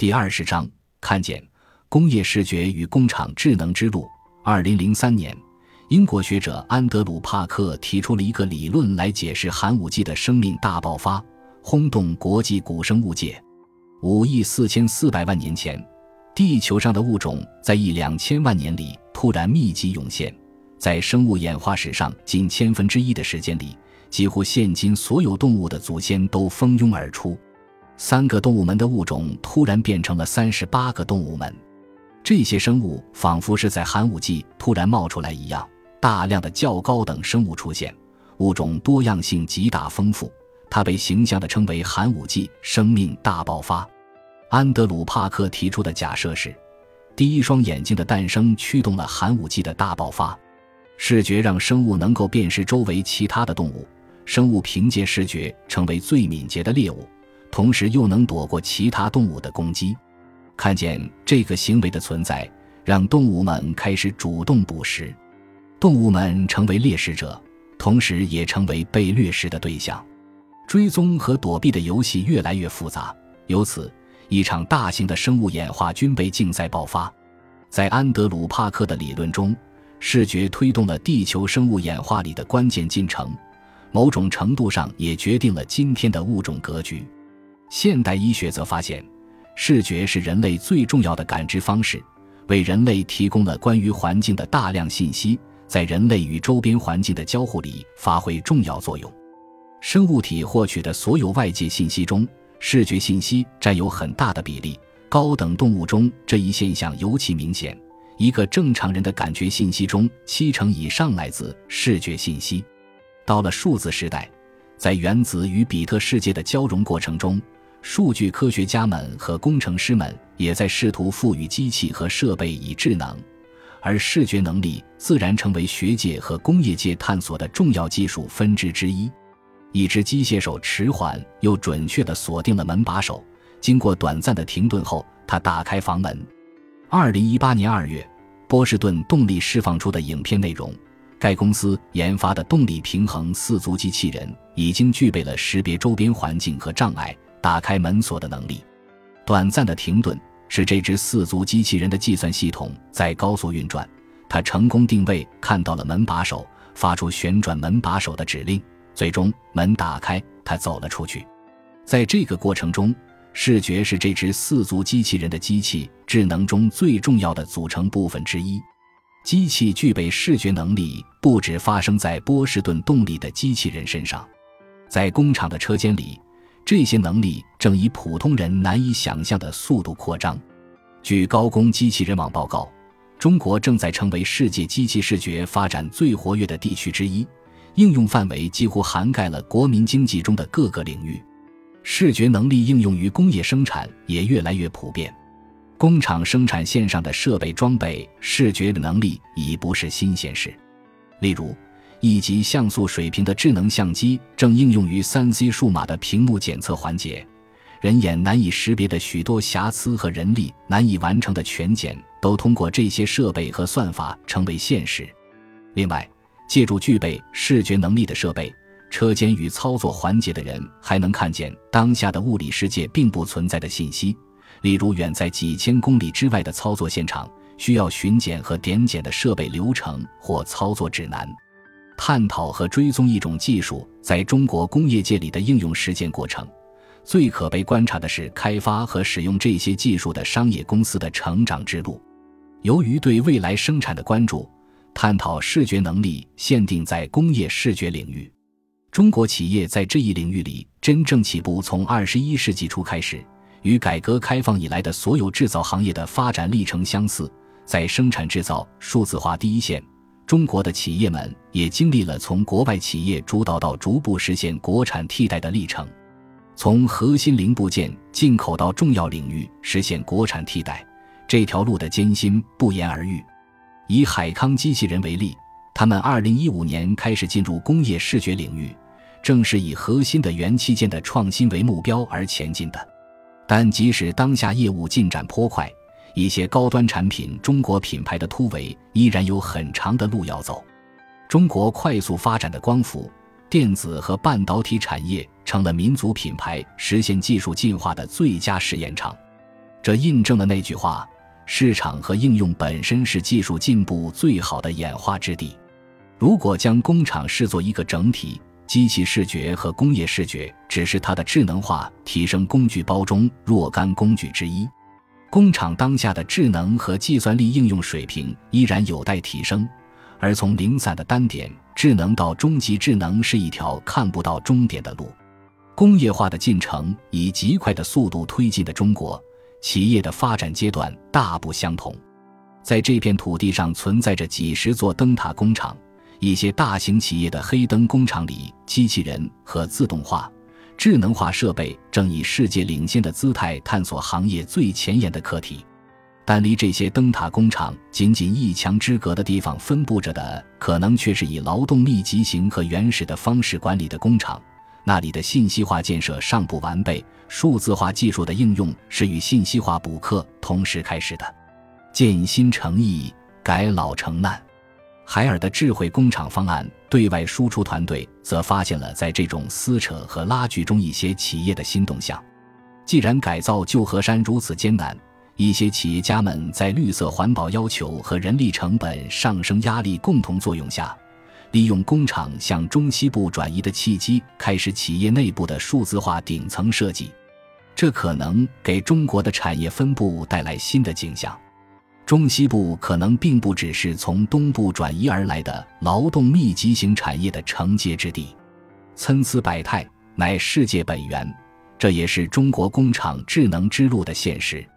第二十章看见工业视觉与工厂智能之路。二零零三年，英国学者安德鲁·帕克提出了一个理论来解释寒武纪的生命大爆发，轰动国际古生物界。五亿四千四百万年前，地球上的物种在一两千万年里突然密集涌现，在生物演化史上近千分之一的时间里。几乎现今所有动物的祖先都蜂拥而出，三个动物门的物种突然变成了三十八个动物门。这些生物仿佛是在寒武纪突然冒出来一样，大量的较高等生物出现，物种多样性极大丰富。它被形象地称为寒武纪生命大爆发。安德鲁·帕克提出的假设是，第一双眼睛的诞生驱动了寒武纪的大爆发。视觉让生物能够辨识周围其他的动物。生物凭借视觉成为最敏捷的猎物，同时又能躲过其他动物的攻击。看见这个行为的存在，让动物们开始主动捕食，动物们成为猎食者，同时也成为被掠食的对象。追踪和躲避的游戏越来越复杂，由此一场大型的生物演化军备竞赛爆发。在安德鲁·帕克的理论中，视觉推动了地球生物演化里的关键进程。某种程度上也决定了今天的物种格局。现代医学则发现，视觉是人类最重要的感知方式，为人类提供了关于环境的大量信息，在人类与周边环境的交互里发挥重要作用。生物体获取的所有外界信息中，视觉信息占有很大的比例。高等动物中这一现象尤其明显。一个正常人的感觉信息中，七成以上来自视觉信息。到了数字时代，在原子与比特世界的交融过程中，数据科学家们和工程师们也在试图赋予机器和设备以智能，而视觉能力自然成为学界和工业界探索的重要技术分支之一。一只机械手迟缓又准确地锁定了门把手，经过短暂的停顿后，他打开房门。二零一八年二月，波士顿动力释放出的影片内容。该公司研发的动力平衡四足机器人已经具备了识别周边环境和障碍、打开门锁的能力。短暂的停顿是这只四足机器人的计算系统在高速运转。它成功定位，看到了门把手，发出旋转门把手的指令。最终，门打开，它走了出去。在这个过程中，视觉是这只四足机器人的机器智能中最重要的组成部分之一。机器具备视觉能力，不止发生在波士顿动力的机器人身上，在工厂的车间里，这些能力正以普通人难以想象的速度扩张。据高工机器人网报告，中国正在成为世界机器视觉发展最活跃的地区之一，应用范围几乎涵盖了国民经济中的各个领域。视觉能力应用于工业生产也越来越普遍。工厂生产线上的设备装备视觉的能力已不是新鲜事。例如，一级像素水平的智能相机正应用于三 C 数码的屏幕检测环节。人眼难以识别的许多瑕疵和人力难以完成的全检，都通过这些设备和算法成为现实。另外，借助具备视觉能力的设备，车间与操作环节的人还能看见当下的物理世界并不存在的信息。例如，远在几千公里之外的操作现场需要巡检和点检的设备流程或操作指南，探讨和追踪一种技术在中国工业界里的应用实践过程。最可被观察的是开发和使用这些技术的商业公司的成长之路。由于对未来生产的关注，探讨视觉能力限定在工业视觉领域。中国企业在这一领域里真正起步，从二十一世纪初开始。与改革开放以来的所有制造行业的发展历程相似，在生产制造数字化第一线，中国的企业们也经历了从国外企业主导到逐步实现国产替代的历程。从核心零部件进口到重要领域实现国产替代，这条路的艰辛不言而喻。以海康机器人为例，他们2015年开始进入工业视觉领域，正是以核心的元器件的创新为目标而前进的。但即使当下业务进展颇快，一些高端产品中国品牌的突围依然有很长的路要走。中国快速发展的光伏、电子和半导体产业成了民族品牌实现技术进化的最佳试验场。这印证了那句话：市场和应用本身是技术进步最好的演化之地。如果将工厂视作一个整体，机器视觉和工业视觉只是它的智能化提升工具包中若干工具之一。工厂当下的智能和计算力应用水平依然有待提升，而从零散的单点智能到终极智能是一条看不到终点的路。工业化的进程以极快的速度推进的中国，企业的发展阶段大不相同。在这片土地上存在着几十座灯塔工厂。一些大型企业的黑灯工厂里，机器人和自动化、智能化设备正以世界领先的姿态探索行业最前沿的课题。但离这些灯塔工厂仅仅一墙之隔的地方，分布着的可能却是以劳动密集型和原始的方式管理的工厂。那里的信息化建设尚不完备，数字化技术的应用是与信息化补课同时开始的。建新成易，改老成难。海尔的智慧工厂方案对外输出团队则发现了在这种撕扯和拉锯中一些企业的新动向。既然改造旧河山如此艰难，一些企业家们在绿色环保要求和人力成本上升压力共同作用下，利用工厂向中西部转移的契机，开始企业内部的数字化顶层设计。这可能给中国的产业分布带来新的景象。中西部可能并不只是从东部转移而来的劳动密集型产业的承接之地，参差百态乃世界本源，这也是中国工厂智能之路的现实。